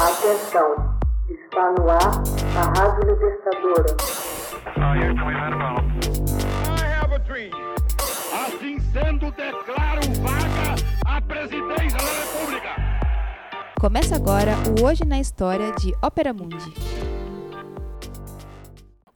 Atenção, está no ar a Rádio Libertadora. Assim sendo, declaro vaga a presidência da República. Começa agora o Hoje na História de Ópera Mundi.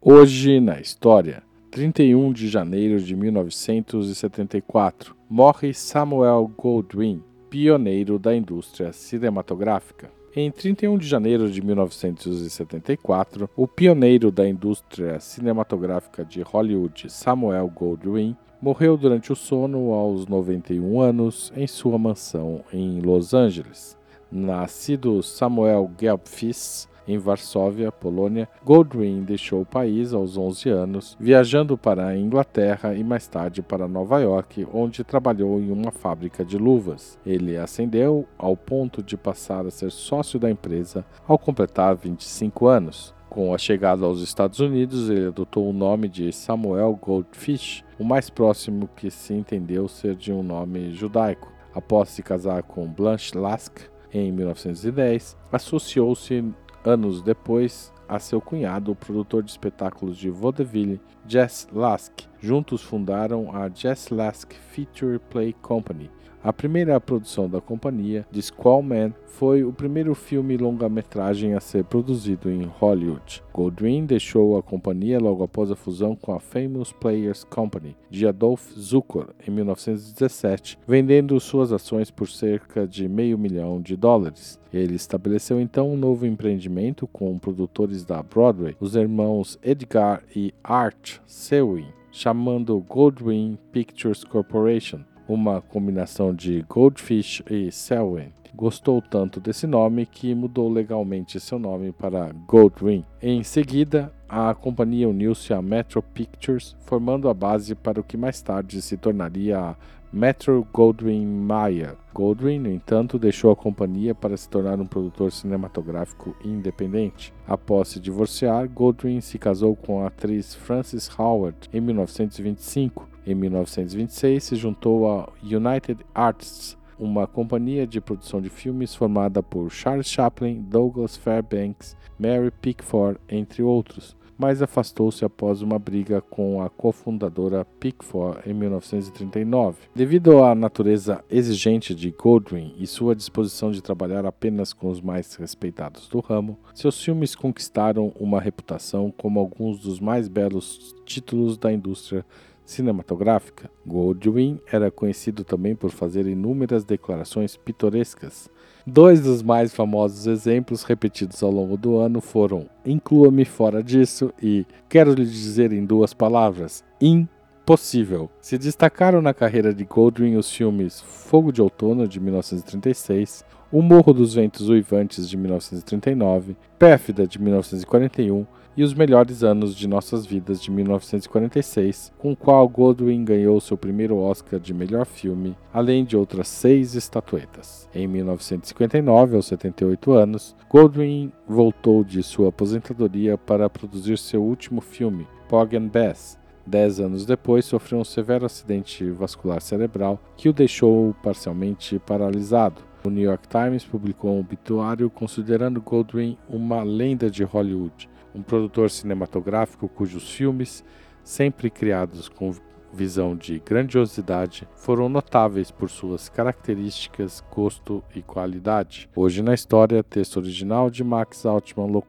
Hoje na História, 31 de janeiro de 1974, morre Samuel Goldwyn, pioneiro da indústria cinematográfica. Em 31 de janeiro de 1974, o pioneiro da indústria cinematográfica de Hollywood, Samuel Goldwyn, morreu durante o sono aos 91 anos em sua mansão em Los Angeles. Nascido Samuel Gelbfis em Varsóvia, Polônia, Goldwyn deixou o país aos 11 anos, viajando para a Inglaterra e mais tarde para Nova York, onde trabalhou em uma fábrica de luvas. Ele ascendeu ao ponto de passar a ser sócio da empresa ao completar 25 anos. Com a chegada aos Estados Unidos, ele adotou o nome de Samuel Goldfish, o mais próximo que se entendeu ser de um nome judaico. Após se casar com Blanche Lask em 1910, associou-se anos depois a seu cunhado, o produtor de espetáculos de vaudeville, Jess Lask. Juntos fundaram a Jess Lask Feature Play Company. A primeira produção da companhia, The Squall Man, foi o primeiro filme longa-metragem a ser produzido em Hollywood. Goldwyn deixou a companhia logo após a fusão com a Famous Players Company, de Adolf Zukor, em 1917, vendendo suas ações por cerca de meio milhão de dólares. Ele estabeleceu então um novo empreendimento com produtores da Broadway, os irmãos Edgar e Art Sewin, chamando Goldwyn Pictures Corporation uma combinação de Goldfish e Selwyn. Gostou tanto desse nome que mudou legalmente seu nome para Goldwyn. Em seguida, a companhia uniu-se à Metro Pictures, formando a base para o que mais tarde se tornaria a Metro Goldwyn Mayer. Goldwyn, no entanto, deixou a companhia para se tornar um produtor cinematográfico independente. Após se divorciar, Goldwyn se casou com a atriz Frances Howard em 1925. Em 1926, se juntou à United Artists, uma companhia de produção de filmes formada por Charles Chaplin, Douglas Fairbanks, Mary Pickford, entre outros mas afastou-se após uma briga com a cofundadora Pickford em 1939. Devido à natureza exigente de Goldwyn e sua disposição de trabalhar apenas com os mais respeitados do ramo, seus filmes conquistaram uma reputação como alguns dos mais belos títulos da indústria cinematográfica. Goldwyn era conhecido também por fazer inúmeras declarações pitorescas. Dois dos mais famosos exemplos repetidos ao longo do ano foram Inclua-me fora disso e Quero lhe dizer em duas palavras: Impossível. Se destacaram na carreira de Goldwyn os filmes Fogo de Outono de 1936, O Morro dos Ventos Uivantes de 1939, Pérfida de 1941 e Os Melhores Anos de Nossas Vidas de 1946, com o qual Goldwyn ganhou seu primeiro Oscar de melhor filme, além de outras seis estatuetas. Em 1959, aos 78 anos, Goldwyn voltou de sua aposentadoria para produzir seu último filme, Pog and Bess. Dez anos depois, sofreu um severo acidente vascular cerebral que o deixou parcialmente paralisado. O New York Times publicou um obituário considerando Goldwyn uma lenda de Hollywood um produtor cinematográfico cujos filmes, sempre criados com visão de grandiosidade, foram notáveis por suas características, gosto e qualidade. Hoje na história, texto original de Max Altman.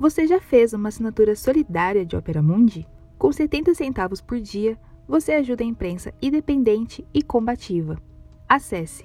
Você já fez uma assinatura solidária de Opera Mundi? Com 70 centavos por dia, você ajuda a imprensa independente e combativa. Acesse